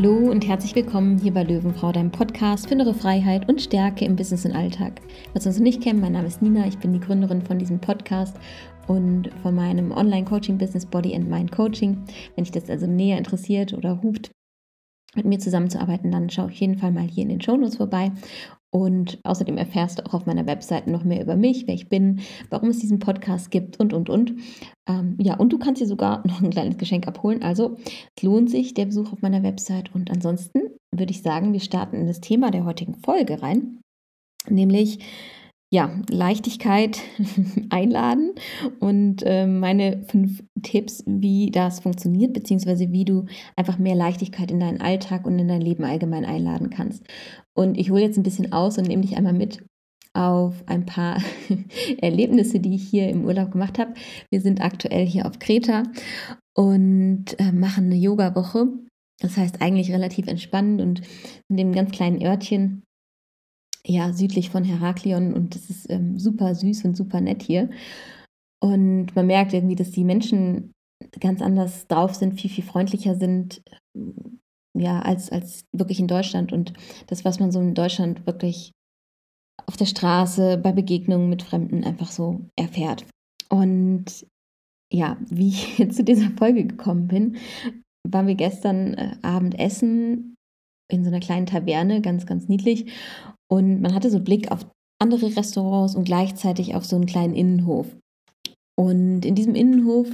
Hallo und herzlich willkommen hier bei Löwenfrau, deinem Podcast für innere Freiheit und Stärke im Business und Alltag. Was uns noch nicht kennen, mein Name ist Nina, ich bin die Gründerin von diesem Podcast und von meinem Online-Coaching-Business Body and Mind Coaching. Wenn dich das also näher interessiert oder ruft, mit mir zusammenzuarbeiten, dann schau auf jeden Fall mal hier in den Shownotes vorbei. Und außerdem erfährst du auch auf meiner Webseite noch mehr über mich, wer ich bin, warum es diesen Podcast gibt und, und, und. Ähm, ja, und du kannst dir sogar noch ein kleines Geschenk abholen. Also es lohnt sich der Besuch auf meiner Website. Und ansonsten würde ich sagen, wir starten in das Thema der heutigen Folge rein, nämlich ja, Leichtigkeit einladen und äh, meine fünf Tipps, wie das funktioniert, beziehungsweise wie du einfach mehr Leichtigkeit in deinen Alltag und in dein Leben allgemein einladen kannst. Und ich hole jetzt ein bisschen aus und nehme dich einmal mit auf ein paar Erlebnisse, die ich hier im Urlaub gemacht habe. Wir sind aktuell hier auf Kreta und äh, machen eine Yoga-Woche. Das heißt eigentlich relativ entspannend und in dem ganz kleinen Örtchen ja, südlich von Heraklion und das ist ähm, super süß und super nett hier. Und man merkt irgendwie, dass die Menschen ganz anders drauf sind, viel, viel freundlicher sind, ja, als, als wirklich in Deutschland. Und das, was man so in Deutschland wirklich auf der Straße, bei Begegnungen mit Fremden einfach so erfährt. Und ja, wie ich zu dieser Folge gekommen bin, waren wir gestern äh, Abend essen in so einer kleinen Taverne, ganz, ganz niedlich. Und man hatte so Blick auf andere Restaurants und gleichzeitig auf so einen kleinen Innenhof. Und in diesem Innenhof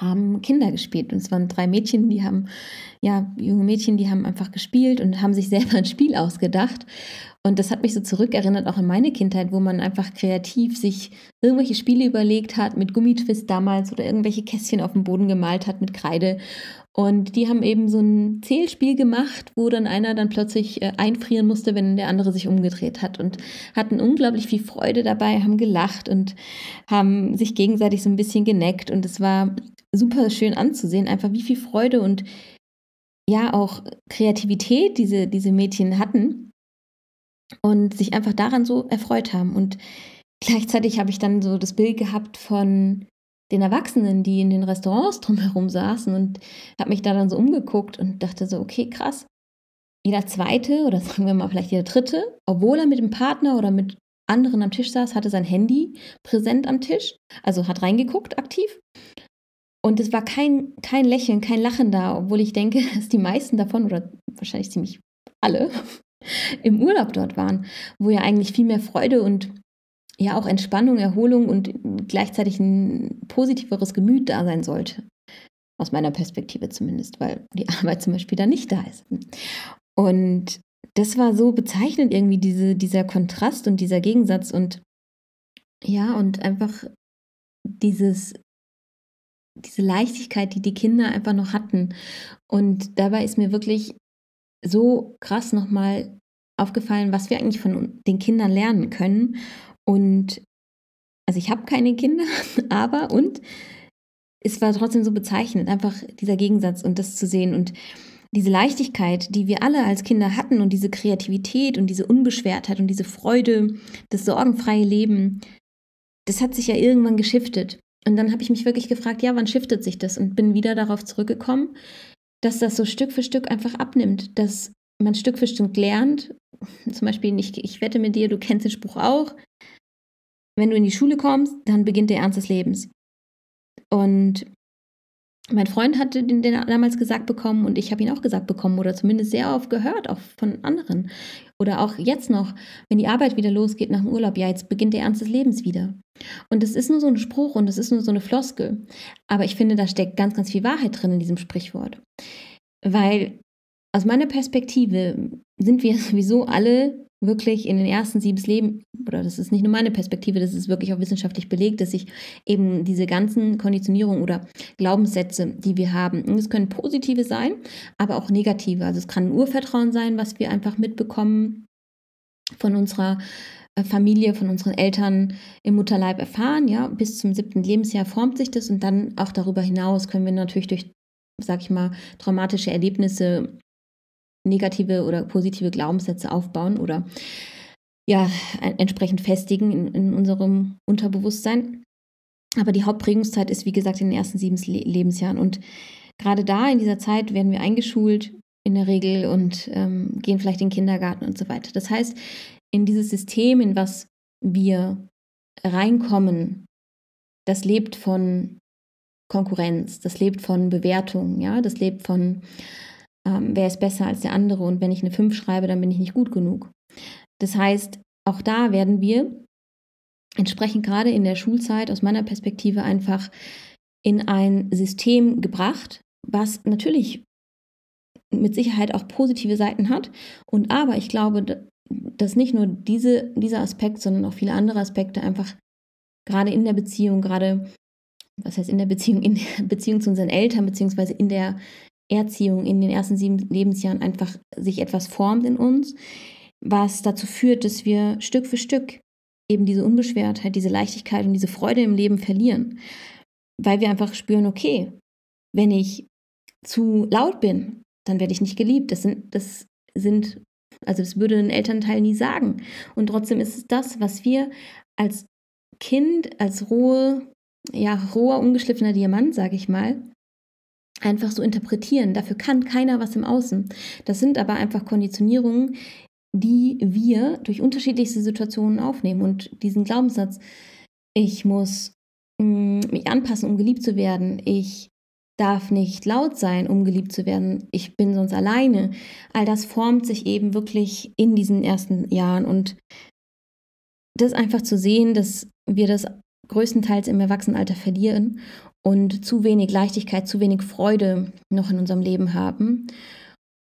haben Kinder gespielt. Und es waren drei Mädchen, die haben, ja, junge Mädchen, die haben einfach gespielt und haben sich selber ein Spiel ausgedacht. Und das hat mich so zurückerinnert, auch an meine Kindheit, wo man einfach kreativ sich irgendwelche Spiele überlegt hat, mit Gummitwist damals oder irgendwelche Kästchen auf dem Boden gemalt hat mit Kreide. Und die haben eben so ein Zählspiel gemacht, wo dann einer dann plötzlich äh, einfrieren musste, wenn der andere sich umgedreht hat. Und hatten unglaublich viel Freude dabei, haben gelacht und haben sich gegenseitig so ein bisschen geneckt. Und es war super schön anzusehen, einfach wie viel Freude und ja auch Kreativität diese, diese Mädchen hatten und sich einfach daran so erfreut haben. Und gleichzeitig habe ich dann so das Bild gehabt von den Erwachsenen, die in den Restaurants drumherum saßen und habe mich da dann so umgeguckt und dachte so, okay, krass. Jeder zweite oder sagen wir mal vielleicht jeder dritte, obwohl er mit dem Partner oder mit anderen am Tisch saß, hatte sein Handy präsent am Tisch, also hat reingeguckt aktiv. Und es war kein, kein Lächeln, kein Lachen da, obwohl ich denke, dass die meisten davon oder wahrscheinlich ziemlich alle im Urlaub dort waren, wo ja eigentlich viel mehr Freude und ja auch Entspannung, Erholung und gleichzeitig ein positiveres Gemüt da sein sollte. Aus meiner Perspektive zumindest, weil die Arbeit zum Beispiel da nicht da ist. Und das war so bezeichnend irgendwie, diese, dieser Kontrast und dieser Gegensatz und ja, und einfach dieses, diese Leichtigkeit, die die Kinder einfach noch hatten. Und dabei ist mir wirklich so krass nochmal aufgefallen, was wir eigentlich von den Kindern lernen können und also ich habe keine Kinder, aber und es war trotzdem so bezeichnend, einfach dieser Gegensatz und das zu sehen und diese Leichtigkeit, die wir alle als Kinder hatten und diese Kreativität und diese Unbeschwertheit und diese Freude, das sorgenfreie Leben, das hat sich ja irgendwann geschiftet. Und dann habe ich mich wirklich gefragt, ja, wann shiftet sich das? Und bin wieder darauf zurückgekommen, dass das so Stück für Stück einfach abnimmt, dass man Stück für Stück lernt. Zum Beispiel, ich, ich wette mit dir, du kennst den Spruch auch, wenn du in die Schule kommst, dann beginnt der Ernst des Lebens. Und mein Freund hatte den, den damals gesagt bekommen und ich habe ihn auch gesagt bekommen oder zumindest sehr oft gehört, auch von anderen. Oder auch jetzt noch, wenn die Arbeit wieder losgeht nach dem Urlaub, ja, jetzt beginnt der Ernst des Lebens wieder. Und das ist nur so ein Spruch und das ist nur so eine Floskel. Aber ich finde, da steckt ganz, ganz viel Wahrheit drin in diesem Sprichwort. Weil aus meiner Perspektive sind wir sowieso alle wirklich in den ersten sieben Leben, oder das ist nicht nur meine Perspektive, das ist wirklich auch wissenschaftlich belegt, dass sich eben diese ganzen Konditionierungen oder Glaubenssätze, die wir haben, es können positive sein, aber auch negative. Also es kann ein Urvertrauen sein, was wir einfach mitbekommen von unserer äh, Familie, von unseren Eltern im Mutterleib erfahren, ja, bis zum siebten Lebensjahr formt sich das und dann auch darüber hinaus können wir natürlich durch, sag ich mal, traumatische Erlebnisse negative oder positive Glaubenssätze aufbauen oder ja, entsprechend festigen in, in unserem Unterbewusstsein. Aber die Hauptprägungszeit ist, wie gesagt, in den ersten sieben Lebensjahren. Und gerade da, in dieser Zeit, werden wir eingeschult in der Regel und ähm, gehen vielleicht in den Kindergarten und so weiter. Das heißt, in dieses System, in was wir reinkommen, das lebt von Konkurrenz, das lebt von Bewertung, ja, das lebt von, ähm, wer ist besser als der andere und wenn ich eine 5 schreibe, dann bin ich nicht gut genug. Das heißt, auch da werden wir entsprechend gerade in der Schulzeit aus meiner Perspektive einfach in ein System gebracht, was natürlich mit Sicherheit auch positive Seiten hat. Und aber ich glaube, dass nicht nur diese, dieser Aspekt, sondern auch viele andere Aspekte einfach gerade in der Beziehung, gerade, was heißt in der Beziehung, in der Beziehung zu unseren Eltern, beziehungsweise in der Erziehung in den ersten sieben Lebensjahren einfach sich etwas formt in uns, was dazu führt, dass wir Stück für Stück eben diese Unbeschwertheit, diese Leichtigkeit und diese Freude im Leben verlieren, weil wir einfach spüren, okay, wenn ich zu laut bin, dann werde ich nicht geliebt. Das sind, das sind, also das würde ein Elternteil nie sagen. Und trotzdem ist es das, was wir als Kind, als rohe, ja, roher, ungeschliffener Diamant, sage ich mal, einfach so interpretieren. Dafür kann keiner was im Außen. Das sind aber einfach Konditionierungen, die wir durch unterschiedlichste Situationen aufnehmen. Und diesen Glaubenssatz, ich muss mh, mm, mich anpassen, um geliebt zu werden, ich darf nicht laut sein, um geliebt zu werden, ich bin sonst alleine, all das formt sich eben wirklich in diesen ersten Jahren. Und das einfach zu sehen, dass wir das größtenteils im Erwachsenenalter verlieren und zu wenig Leichtigkeit, zu wenig Freude noch in unserem Leben haben.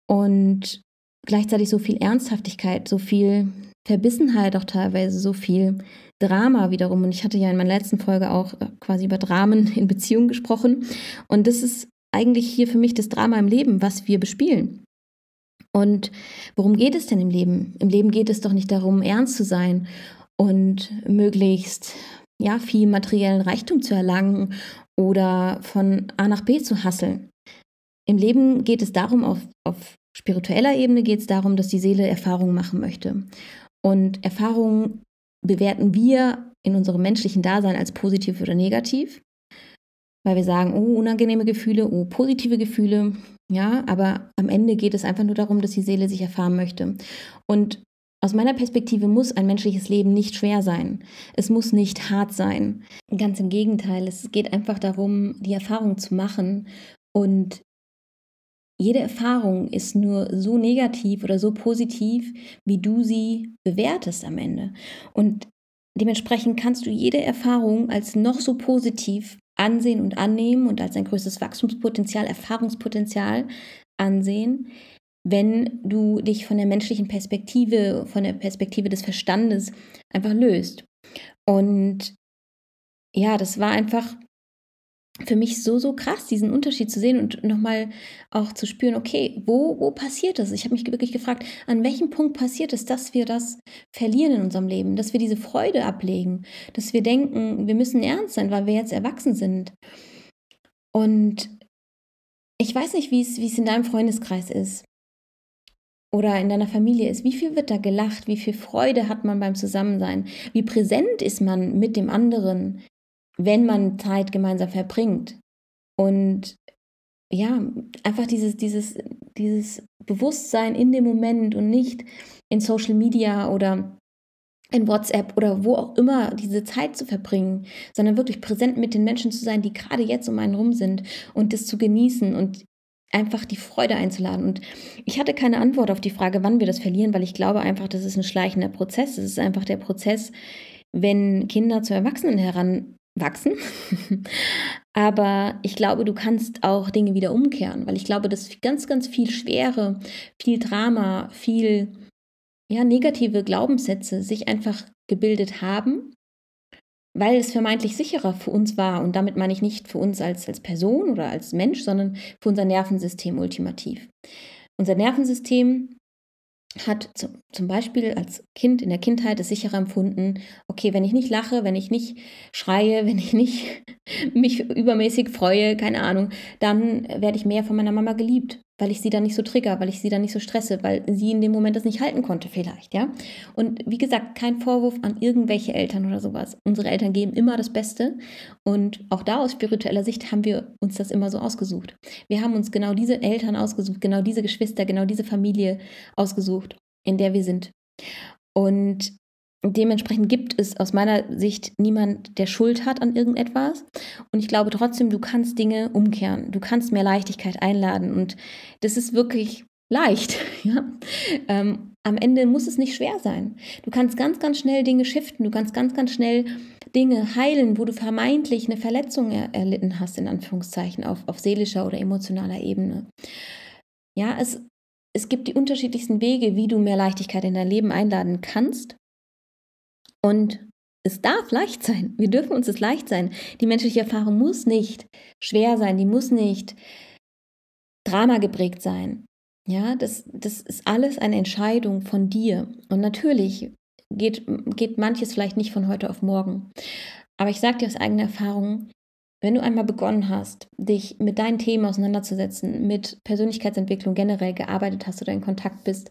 Und gleichzeitig so viel Ernsthaftigkeit, so viel Verbissenheit auch teilweise, so viel Drama wiederum. Und ich hatte ja in meiner letzten Folge auch äh, quasi über Dramen in Beziehungen gesprochen. Und das ist eigentlich hier für mich das Drama im Leben, was wir bespielen. Und worum geht es denn im Leben? Im Leben geht es doch nicht darum, ernst zu sein und möglichst ja, viel materiellen Reichtum zu erlangen oder von A nach B zu hasseln. Im Leben geht es darum, auf, auf spiritueller Ebene geht es darum, dass die Seele Erfahrungen machen möchte. Und Erfahrungen bewerten wir in unserem menschlichen Dasein als positiv oder negativ, weil wir sagen, oh, unangenehme Gefühle, oh, positive Gefühle, ja, aber am Ende geht es einfach nur darum, dass die Seele sich erfahren möchte. Und aus meiner Perspektive muss ein menschliches Leben nicht schwer sein. Es muss nicht hart sein. Ganz im Gegenteil, es geht einfach darum, die Erfahrung zu machen und jede Erfahrung ist nur so negativ oder so positiv, wie du sie bewertest am Ende. Und dementsprechend kannst du jede Erfahrung als noch so positiv ansehen und annehmen und als ein größtes Wachstumspotenzial, Erfahrungspotenzial ansehen, wenn du dich von der menschlichen Perspektive, von der Perspektive des Verstandes einfach löst. Und ja, das war einfach für mich so, so krass, diesen Unterschied zu sehen und nochmal auch zu spüren, okay, wo, wo passiert das? Ich habe mich wirklich gefragt, an welchem Punkt passiert es, dass wir das verlieren in unserem Leben, dass wir diese Freude ablegen, dass wir denken, wir müssen ernst sein, weil wir jetzt erwachsen sind. Und ich weiß nicht, wie es, wie es in deinem Freundeskreis ist oder in deiner Familie ist. Wie viel wird da gelacht? Wie viel Freude hat man beim Zusammensein? Wie präsent ist man mit dem anderen? wenn man Zeit gemeinsam verbringt. Und ja, einfach dieses, dieses, dieses Bewusstsein in dem Moment und nicht in Social Media oder in WhatsApp oder wo auch immer diese Zeit zu verbringen, sondern wirklich präsent mit den Menschen zu sein, die gerade jetzt um einen rum sind und das zu genießen und einfach die Freude einzuladen. Und ich hatte keine Antwort auf die Frage, wann wir das verlieren, weil ich glaube einfach, das ist ein schleichender Prozess. Es ist einfach der Prozess, wenn Kinder zu Erwachsenen heran wachsen. Aber ich glaube, du kannst auch Dinge wieder umkehren, weil ich glaube, dass ganz, ganz viel Schwere, viel Drama, viel ja, negative Glaubenssätze sich einfach gebildet haben, weil es vermeintlich sicherer für uns war. Und damit meine ich nicht für uns als, als Person oder als Mensch, sondern für unser Nervensystem ultimativ. Unser Nervensystem hat zum Beispiel als Kind in der Kindheit es sicherer empfunden, okay, wenn ich nicht lache, wenn ich nicht schreie, wenn ich nicht mich übermäßig freue, keine Ahnung, dann werde ich mehr von meiner Mama geliebt, weil ich sie dann nicht so trigger, weil ich sie dann nicht so stresse, weil sie in dem Moment das nicht halten konnte vielleicht, ja. Und wie gesagt, kein Vorwurf an irgendwelche Eltern oder sowas. Unsere Eltern geben immer das Beste und auch da aus spiritueller Sicht haben wir uns das immer so ausgesucht. Wir haben uns genau diese Eltern ausgesucht, genau diese Geschwister, genau diese Familie ausgesucht, in der wir sind. Und Dementsprechend gibt es aus meiner Sicht niemand, der Schuld hat an irgendetwas. Und ich glaube trotzdem, du kannst Dinge umkehren. Du kannst mehr Leichtigkeit einladen. Und das ist wirklich leicht. Ja? Ähm, am Ende muss es nicht schwer sein. Du kannst ganz, ganz schnell Dinge shiften. Du kannst ganz, ganz schnell Dinge heilen, wo du vermeintlich eine Verletzung er erlitten hast, in Anführungszeichen, auf, auf seelischer oder emotionaler Ebene. Ja, es, es gibt die unterschiedlichsten Wege, wie du mehr Leichtigkeit in dein Leben einladen kannst. Und es darf leicht sein. Wir dürfen uns es leicht sein. Die menschliche Erfahrung muss nicht schwer sein, die muss nicht Drama geprägt sein. Ja, das, das ist alles eine Entscheidung von dir. Und natürlich geht, geht manches vielleicht nicht von heute auf morgen. Aber ich sage dir aus eigener Erfahrung, wenn du einmal begonnen hast, dich mit deinen Themen auseinanderzusetzen, mit Persönlichkeitsentwicklung generell gearbeitet hast oder in Kontakt bist,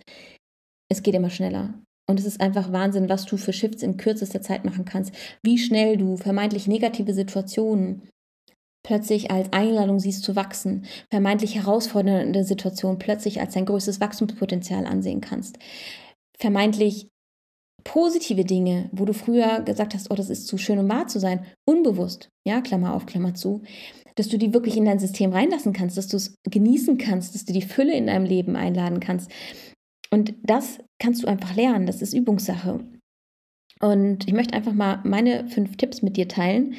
es geht immer schneller. Und es ist einfach Wahnsinn, was du für Shifts in kürzester Zeit machen kannst. Wie schnell du vermeintlich negative Situationen plötzlich als Einladung siehst zu wachsen, vermeintlich herausfordernde Situationen plötzlich als dein größtes Wachstumspotenzial ansehen kannst. Vermeintlich positive Dinge, wo du früher gesagt hast, oh, das ist zu schön, um wahr zu sein, unbewusst, ja, Klammer auf, Klammer zu, dass du die wirklich in dein System reinlassen kannst, dass du es genießen kannst, dass du die Fülle in deinem Leben einladen kannst, und das kannst du einfach lernen, das ist Übungssache. Und ich möchte einfach mal meine fünf Tipps mit dir teilen,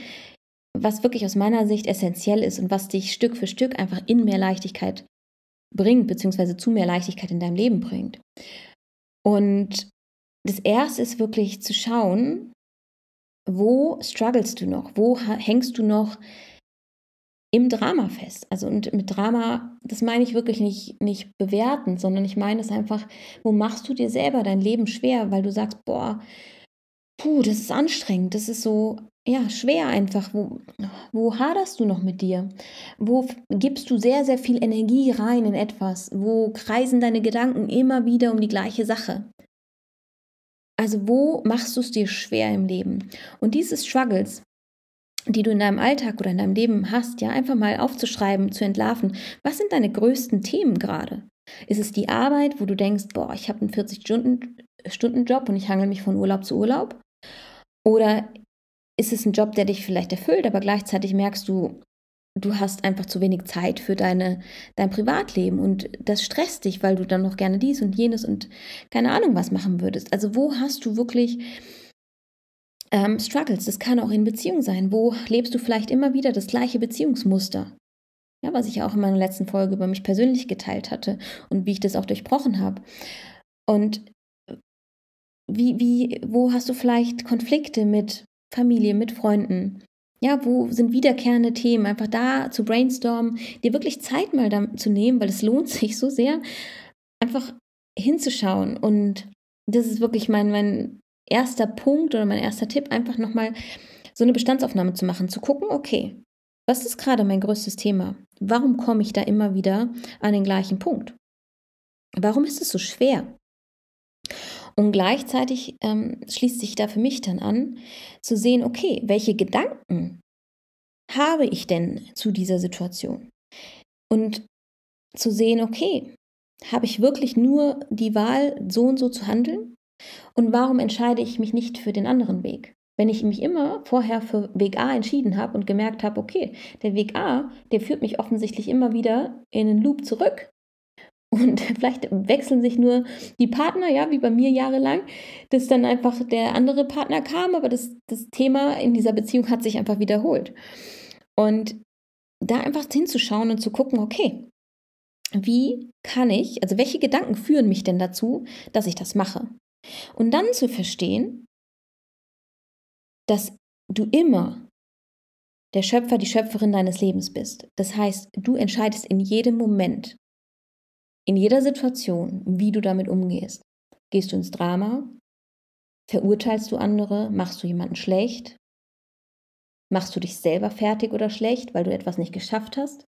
was wirklich aus meiner Sicht essentiell ist und was dich Stück für Stück einfach in mehr Leichtigkeit bringt, beziehungsweise zu mehr Leichtigkeit in deinem Leben bringt. Und das erste ist wirklich zu schauen, wo strugglest du noch? Wo hängst du noch im Drama fest. Also und mit Drama, das meine ich wirklich nicht, nicht bewerten, sondern ich meine es einfach, wo machst du dir selber dein Leben schwer, weil du sagst, boah, puh, das ist anstrengend, das ist so, ja, schwer einfach. Wo, wo haderst du noch mit dir? Wo gibst du sehr, sehr viel Energie rein in etwas? Wo kreisen deine Gedanken immer wieder um die gleiche Sache? Also wo machst du es dir schwer im Leben? Und diese Struggles, die du in deinem Alltag oder in deinem Leben hast, ja, einfach mal aufzuschreiben, zu entlarven. Was sind deine größten Themen gerade? Ist es die Arbeit, wo du denkst, boah, ich habe einen 40-Stunden-Job und ich hangel mich von Urlaub zu Urlaub? Oder ist es ein Job, der dich vielleicht erfüllt, aber gleichzeitig merkst du, du hast einfach zu wenig Zeit für deine, dein Privatleben und das stresst dich, weil du dann noch gerne dies und jenes und keine Ahnung was machen würdest. Also wo hast du wirklich ähm, Struggles. Das kann auch in Beziehung sein. Wo lebst du vielleicht immer wieder das gleiche Beziehungsmuster? Ja, was ich ja auch in meiner letzten Folge über mich persönlich geteilt hatte und wie ich das auch durchbrochen habe. Und wie, wie, wo hast du vielleicht Konflikte mit Familie, mit Freunden? Ja, wo sind wiederkehrende Themen? Einfach da zu brainstormen, dir wirklich Zeit mal zu nehmen, weil es lohnt sich so sehr, einfach hinzuschauen. Und das ist wirklich mein, mein erster Punkt oder mein erster Tipp, einfach nochmal so eine Bestandsaufnahme zu machen, zu gucken, okay, was ist gerade mein größtes Thema? Warum komme ich da immer wieder an den gleichen Punkt? Warum ist es so schwer? Und gleichzeitig ähm, schließt sich da für mich dann an, zu sehen, okay, welche Gedanken habe ich denn zu dieser Situation? Und zu sehen, okay, habe ich wirklich nur die Wahl, so und so zu handeln? Und warum entscheide ich mich nicht für den anderen Weg? Wenn ich mich immer vorher für Weg A entschieden habe und gemerkt habe, okay, der Weg A, der führt mich offensichtlich immer wieder in einen Loop zurück. Und vielleicht wechseln sich nur die Partner, ja, wie bei mir jahrelang, dass dann einfach der andere Partner kam, aber das, das Thema in dieser Beziehung hat sich einfach wiederholt. Und da einfach hinzuschauen und zu gucken, okay, wie kann ich, also welche Gedanken führen mich denn dazu, dass ich das mache? Und dann zu verstehen, dass du immer der Schöpfer, die Schöpferin deines Lebens bist. Das heißt, du entscheidest in jedem Moment, in jeder Situation, wie du damit umgehst. Gehst du ins Drama? Verurteilst du andere? Machst du jemanden schlecht? Machst du dich selber fertig oder schlecht, weil du etwas nicht geschafft hast?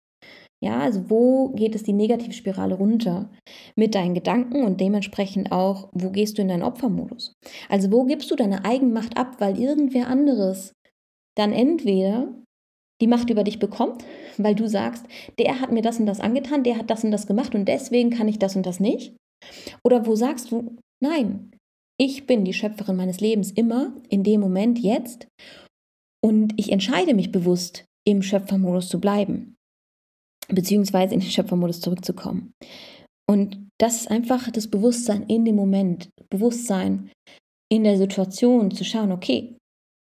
Ja, also wo geht es die Negativspirale runter mit deinen Gedanken und dementsprechend auch, wo gehst du in deinen Opfermodus? Also wo gibst du deine Eigenmacht ab, weil irgendwer anderes dann entweder die Macht über dich bekommt, weil du sagst, der hat mir das und das angetan, der hat das und das gemacht und deswegen kann ich das und das nicht. Oder wo sagst du, nein, ich bin die Schöpferin meines Lebens immer, in dem Moment, jetzt und ich entscheide mich bewusst, im Schöpfermodus zu bleiben beziehungsweise in den Schöpfermodus zurückzukommen. Und das ist einfach das Bewusstsein in dem Moment, Bewusstsein in der Situation zu schauen, okay,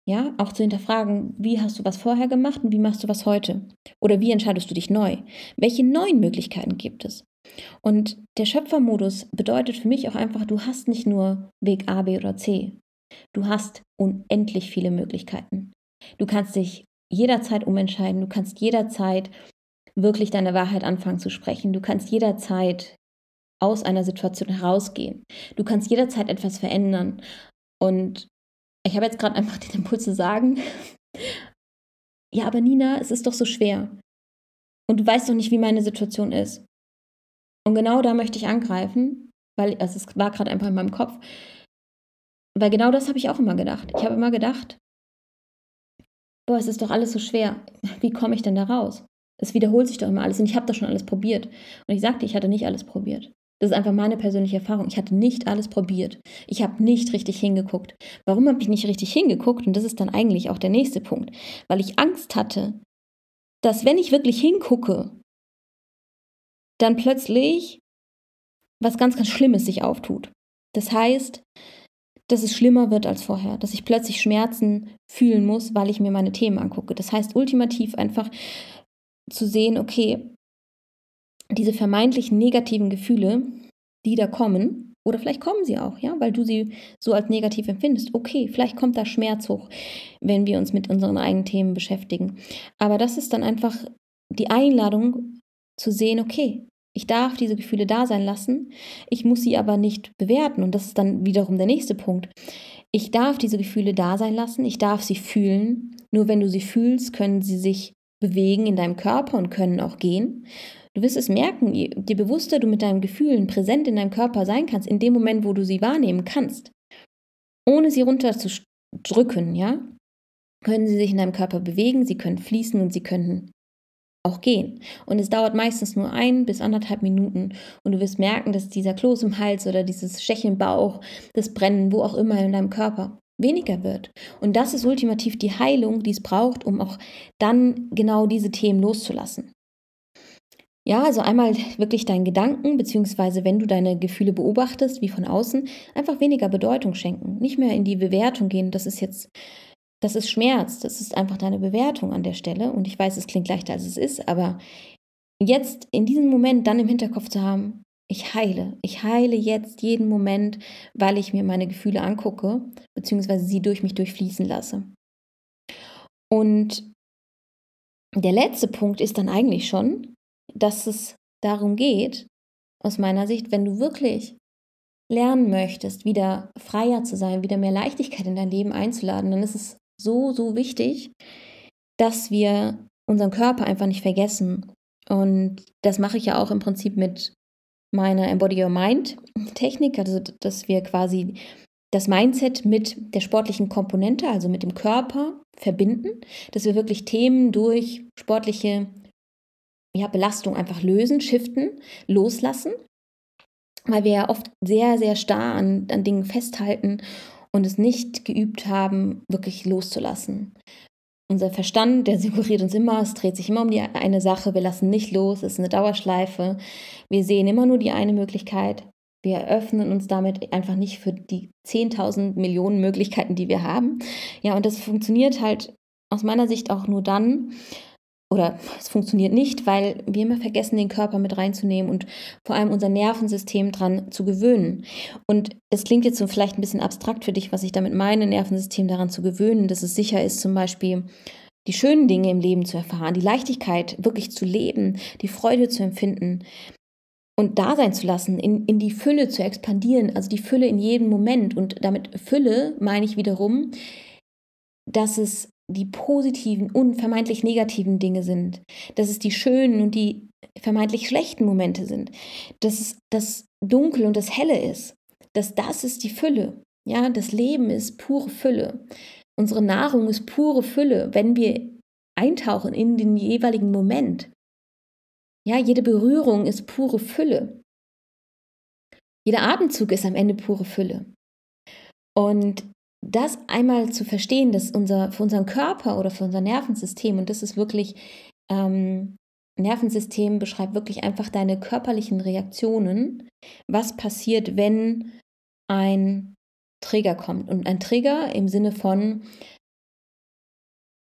ja, auch zu hinterfragen, wie hast du was vorher gemacht und wie machst du was heute? Oder wie entscheidest du dich neu? Welche neuen Möglichkeiten gibt es? Und der Schöpfermodus bedeutet für mich auch einfach, du hast nicht nur Weg A, B oder C. Du hast unendlich viele Möglichkeiten. Du kannst dich jederzeit umentscheiden, du kannst jederzeit wirklich deine Wahrheit anfangen zu sprechen. Du kannst jederzeit aus einer Situation herausgehen. Du kannst jederzeit etwas verändern. Und ich habe jetzt gerade einfach den Impuls zu sagen, ja, aber Nina, es ist doch so schwer. Und du weißt doch nicht, wie meine Situation ist. Und genau da möchte ich angreifen, weil also es war gerade einfach in meinem Kopf. Weil genau das habe ich auch immer gedacht. Ich habe immer gedacht, boah, es ist doch alles so schwer. Wie komme ich denn da raus? Es wiederholt sich doch immer alles und ich habe das schon alles probiert. Und ich sagte, ich hatte nicht alles probiert. Das ist einfach meine persönliche Erfahrung. Ich hatte nicht alles probiert. Ich habe nicht richtig hingeguckt. Warum habe ich nicht richtig hingeguckt? Und das ist dann eigentlich auch der nächste Punkt. Weil ich Angst hatte, dass wenn ich wirklich hingucke, dann plötzlich was ganz, ganz Schlimmes sich auftut. Das heißt, dass es schlimmer wird als vorher, dass ich plötzlich Schmerzen fühlen muss, weil ich mir meine Themen angucke. Das heißt ultimativ einfach zu sehen, okay, diese vermeintlichen negativen Gefühle, die da kommen, oder vielleicht kommen sie auch, ja, weil du sie so als negativ empfindest. Okay, vielleicht kommt da Schmerz hoch, wenn wir uns mit unseren eigenen Themen beschäftigen. Aber das ist dann einfach die Einladung zu sehen, okay, ich darf diese Gefühle da sein lassen, ich muss sie aber nicht bewerten. Und das ist dann wiederum der nächste Punkt. Ich darf diese Gefühle da sein lassen, ich darf sie fühlen. Nur wenn du sie fühlst, können sie sich bewegen in deinem Körper und können auch gehen. Du wirst es merken, je, bewusster du mit deinen Gefühlen präsent in deinem Körper sein kannst, in dem Moment, wo du sie wahrnehmen kannst, ohne sie runterzudrücken, ja, können sie sich in deinem Körper bewegen, sie können fließen und sie können auch gehen. Und es dauert meistens nur ein bis anderthalb Minuten und du wirst merken, dass dieser Kloß im Hals oder dieses Stechen im Bauch, das Brennen, wo auch immer in deinem Körper, weniger wird. Und das ist ultimativ die Heilung, die es braucht, um auch dann genau diese Themen loszulassen. Ja, also einmal wirklich deinen Gedanken, beziehungsweise wenn du deine Gefühle beobachtest, wie von außen, einfach weniger Bedeutung schenken. Nicht mehr in die Bewertung gehen, das ist jetzt, das ist Schmerz, das ist einfach deine Bewertung an der Stelle. Und ich weiß, es klingt leichter, als es ist, aber jetzt in diesem Moment dann im Hinterkopf zu haben, ich heile. Ich heile jetzt jeden Moment, weil ich mir meine Gefühle angucke, beziehungsweise sie durch mich durchfließen lasse. Und der letzte Punkt ist dann eigentlich schon, dass es darum geht, aus meiner Sicht, wenn du wirklich lernen möchtest, wieder freier zu sein, wieder mehr Leichtigkeit in dein Leben einzuladen, dann ist es so, so wichtig, dass wir unseren Körper einfach nicht vergessen. Und das mache ich ja auch im Prinzip mit meiner Embody Your Mind Technik, also dass wir quasi das Mindset mit der sportlichen Komponente, also mit dem Körper verbinden, dass wir wirklich Themen durch sportliche ja, Belastung einfach lösen, shiften, loslassen, weil wir ja oft sehr, sehr starr an, an Dingen festhalten und es nicht geübt haben, wirklich loszulassen. Unser Verstand, der suggeriert uns immer, es dreht sich immer um die eine Sache, wir lassen nicht los, es ist eine Dauerschleife. Wir sehen immer nur die eine Möglichkeit. Wir eröffnen uns damit einfach nicht für die 10.000 Millionen Möglichkeiten, die wir haben. Ja, und das funktioniert halt aus meiner Sicht auch nur dann, oder es funktioniert nicht, weil wir immer vergessen, den Körper mit reinzunehmen und vor allem unser Nervensystem dran zu gewöhnen. Und es klingt jetzt so vielleicht ein bisschen abstrakt für dich, was ich damit meine, Nervensystem daran zu gewöhnen, dass es sicher ist, zum Beispiel die schönen Dinge im Leben zu erfahren, die Leichtigkeit wirklich zu leben, die Freude zu empfinden und da sein zu lassen, in, in die Fülle zu expandieren, also die Fülle in jedem Moment. Und damit Fülle meine ich wiederum, dass es die positiven und vermeintlich negativen Dinge sind, dass es die schönen und die vermeintlich schlechten Momente sind, dass es das Dunkel und das Helle ist, dass das ist die Fülle. Ja, das Leben ist pure Fülle. Unsere Nahrung ist pure Fülle, wenn wir eintauchen in den jeweiligen Moment. Ja, jede Berührung ist pure Fülle. Jeder Atemzug ist am Ende pure Fülle. Und das einmal zu verstehen, dass unser, für unseren Körper oder für unser Nervensystem, und das ist wirklich, ähm, Nervensystem beschreibt wirklich einfach deine körperlichen Reaktionen, was passiert, wenn ein Trigger kommt. Und ein Trigger im Sinne von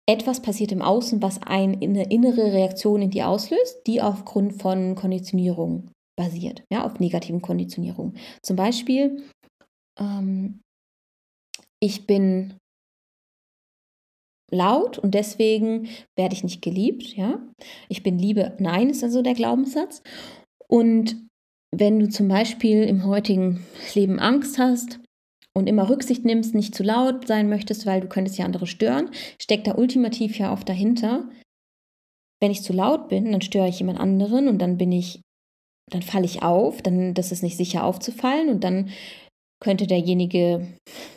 etwas passiert im Außen, was eine innere Reaktion in dir auslöst, die aufgrund von Konditionierung basiert, ja, auf negativen Konditionierungen. Zum Beispiel, ähm, ich bin laut und deswegen werde ich nicht geliebt, ja. Ich bin Liebe, nein, ist also der Glaubenssatz. Und wenn du zum Beispiel im heutigen Leben Angst hast und immer Rücksicht nimmst, nicht zu laut sein möchtest, weil du könntest ja andere stören, steckt da ultimativ ja oft dahinter. Wenn ich zu laut bin, dann störe ich jemand anderen und dann bin ich, dann falle ich auf, dann das ist nicht sicher aufzufallen und dann könnte derjenige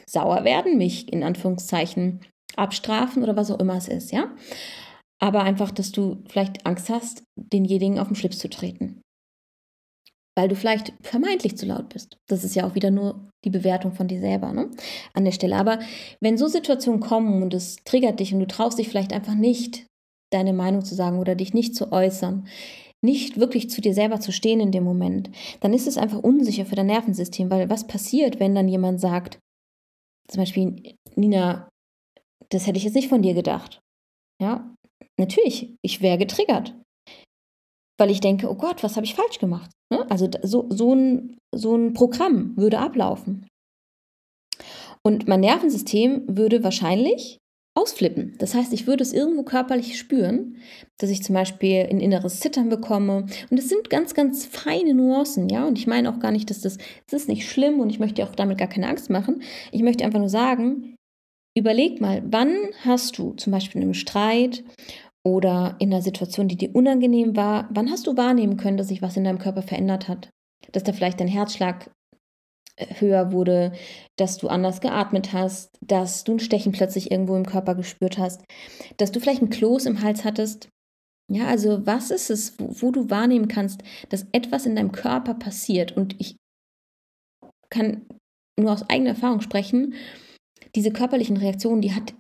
sauer werden, mich in Anführungszeichen abstrafen oder was auch immer es ist, ja. Aber einfach, dass du vielleicht Angst hast, denjenigen auf den Schlips zu treten weil du vielleicht vermeintlich zu laut bist. Das ist ja auch wieder nur die Bewertung von dir selber ne? an der Stelle. Aber wenn so Situationen kommen und es triggert dich und du traust dich vielleicht einfach nicht, deine Meinung zu sagen oder dich nicht zu äußern, nicht wirklich zu dir selber zu stehen in dem Moment, dann ist es einfach unsicher für dein Nervensystem, weil was passiert, wenn dann jemand sagt, zum Beispiel, Nina, das hätte ich jetzt nicht von dir gedacht. Ja, natürlich, ich wäre getriggert weil ich denke, oh Gott, was habe ich falsch gemacht? Ne? Also so, so, ein, so ein Programm würde ablaufen. Und mein Nervensystem würde wahrscheinlich ausflippen. Das heißt, ich würde es irgendwo körperlich spüren, dass ich zum Beispiel ein inneres Zittern bekomme. Und es sind ganz, ganz feine Nuancen, ja. Und ich meine auch gar nicht, dass das, das ist nicht schlimm und ich möchte auch damit gar keine Angst machen. Ich möchte einfach nur sagen, überleg mal, wann hast du zum Beispiel in einem Streit oder in einer Situation, die dir unangenehm war, wann hast du wahrnehmen können, dass sich was in deinem Körper verändert hat? Dass da vielleicht dein Herzschlag höher wurde, dass du anders geatmet hast, dass du ein Stechen plötzlich irgendwo im Körper gespürt hast, dass du vielleicht ein Kloß im Hals hattest. Ja, also was ist es, wo, wo du wahrnehmen kannst, dass etwas in deinem Körper passiert? Und ich kann nur aus eigener Erfahrung sprechen, diese körperlichen Reaktionen, die hat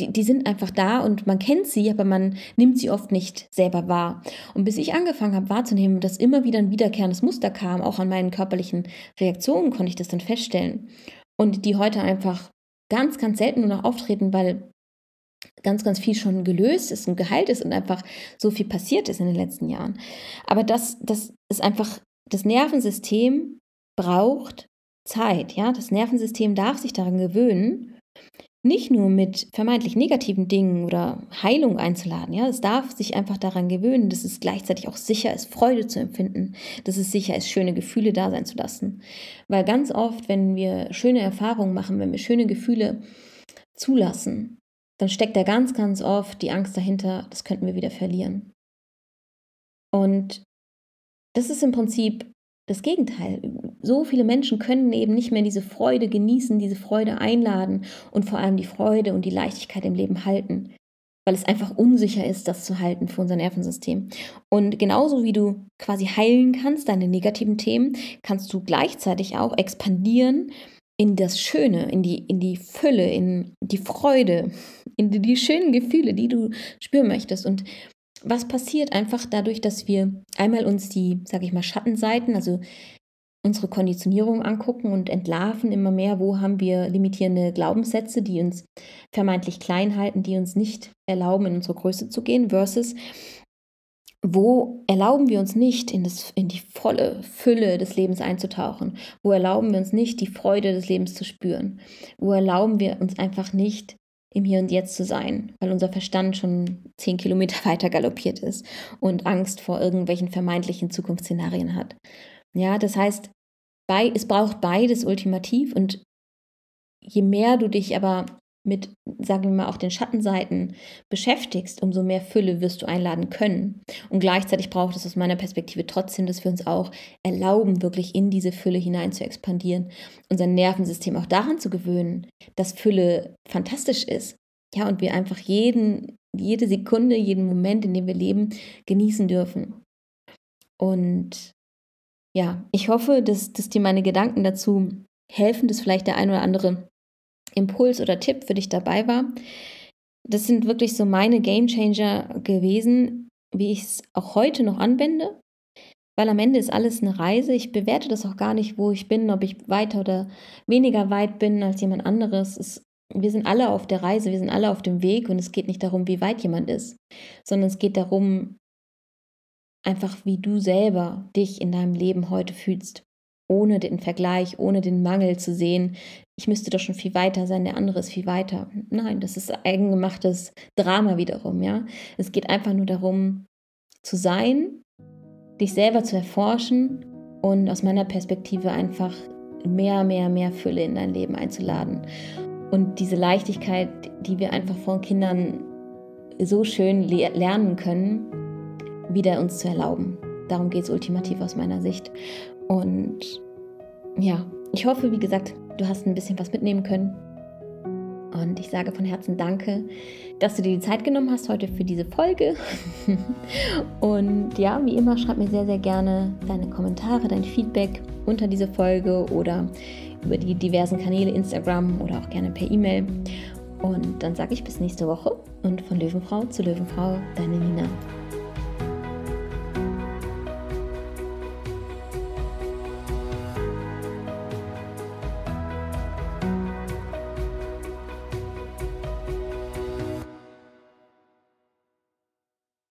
die, die sind einfach da und man kennt sie, aber man nimmt sie oft nicht selber wahr. Und bis ich angefangen habe wahrzunehmen, dass immer wieder ein wiederkehrendes Muster kam, auch an meinen körperlichen Reaktionen konnte ich das dann feststellen. Und die heute einfach ganz, ganz selten nur noch auftreten, weil ganz, ganz viel schon gelöst ist und geheilt ist und einfach so viel passiert ist in den letzten Jahren. Aber das, das ist einfach, das Nervensystem braucht Zeit, ja. Das Nervensystem darf sich daran gewöhnen, nicht nur mit vermeintlich negativen Dingen oder Heilung einzuladen. Ja, es darf sich einfach daran gewöhnen, dass es gleichzeitig auch sicher ist, Freude zu empfinden, dass es sicher ist, schöne Gefühle da sein zu lassen. Weil ganz oft, wenn wir schöne Erfahrungen machen, wenn wir schöne Gefühle zulassen, dann steckt da ganz, ganz oft die Angst dahinter, das könnten wir wieder verlieren. Und das ist im Prinzip das Gegenteil. So viele Menschen können eben nicht mehr diese Freude genießen, diese Freude einladen und vor allem die Freude und die Leichtigkeit im Leben halten, weil es einfach unsicher ist, das zu halten für unser Nervensystem. Und genauso wie du quasi heilen kannst, deine negativen Themen, kannst du gleichzeitig auch expandieren in das Schöne, in die, in die Fülle, in die Freude, in die, die schönen Gefühle, die du spüren möchtest. Und was passiert einfach dadurch, dass wir einmal uns die, sage ich mal, Schattenseiten, also unsere Konditionierung angucken und entlarven immer mehr, wo haben wir limitierende Glaubenssätze, die uns vermeintlich klein halten, die uns nicht erlauben, in unsere Größe zu gehen, versus wo erlauben wir uns nicht, in, das, in die volle Fülle des Lebens einzutauchen? Wo erlauben wir uns nicht, die Freude des Lebens zu spüren? Wo erlauben wir uns einfach nicht, im Hier und Jetzt zu sein, weil unser Verstand schon zehn Kilometer weiter galoppiert ist und Angst vor irgendwelchen vermeintlichen Zukunftsszenarien hat. Ja, das heißt, bei, es braucht beides ultimativ und je mehr du dich aber mit, sagen wir mal, auch den Schattenseiten beschäftigst, umso mehr Fülle wirst du einladen können. Und gleichzeitig braucht es aus meiner Perspektive trotzdem, dass wir uns auch erlauben, wirklich in diese Fülle hinein zu expandieren, unser Nervensystem auch daran zu gewöhnen, dass Fülle fantastisch ist. Ja, und wir einfach jeden, jede Sekunde, jeden Moment, in dem wir leben, genießen dürfen. Und ja, ich hoffe, dass, dass dir meine Gedanken dazu helfen, dass vielleicht der ein oder andere Impuls oder Tipp für dich dabei war. Das sind wirklich so meine Game Changer gewesen, wie ich es auch heute noch anwende. Weil am Ende ist alles eine Reise. Ich bewerte das auch gar nicht, wo ich bin, ob ich weiter oder weniger weit bin als jemand anderes. Es, wir sind alle auf der Reise, wir sind alle auf dem Weg und es geht nicht darum, wie weit jemand ist, sondern es geht darum, einfach wie du selber dich in deinem Leben heute fühlst ohne den Vergleich, ohne den Mangel zu sehen, ich müsste doch schon viel weiter sein, der andere ist viel weiter. Nein, das ist eigengemachtes Drama wiederum, ja. Es geht einfach nur darum, zu sein, dich selber zu erforschen und aus meiner Perspektive einfach mehr, mehr, mehr Fülle in dein Leben einzuladen. Und diese Leichtigkeit, die wir einfach von Kindern so schön le lernen können, wieder uns zu erlauben. Darum geht es ultimativ aus meiner Sicht. Und ja, ich hoffe, wie gesagt, du hast ein bisschen was mitnehmen können. Und ich sage von Herzen Danke, dass du dir die Zeit genommen hast heute für diese Folge. Und ja, wie immer, schreib mir sehr, sehr gerne deine Kommentare, dein Feedback unter diese Folge oder über die diversen Kanäle Instagram oder auch gerne per E-Mail. Und dann sage ich bis nächste Woche und von Löwenfrau zu Löwenfrau, deine Nina.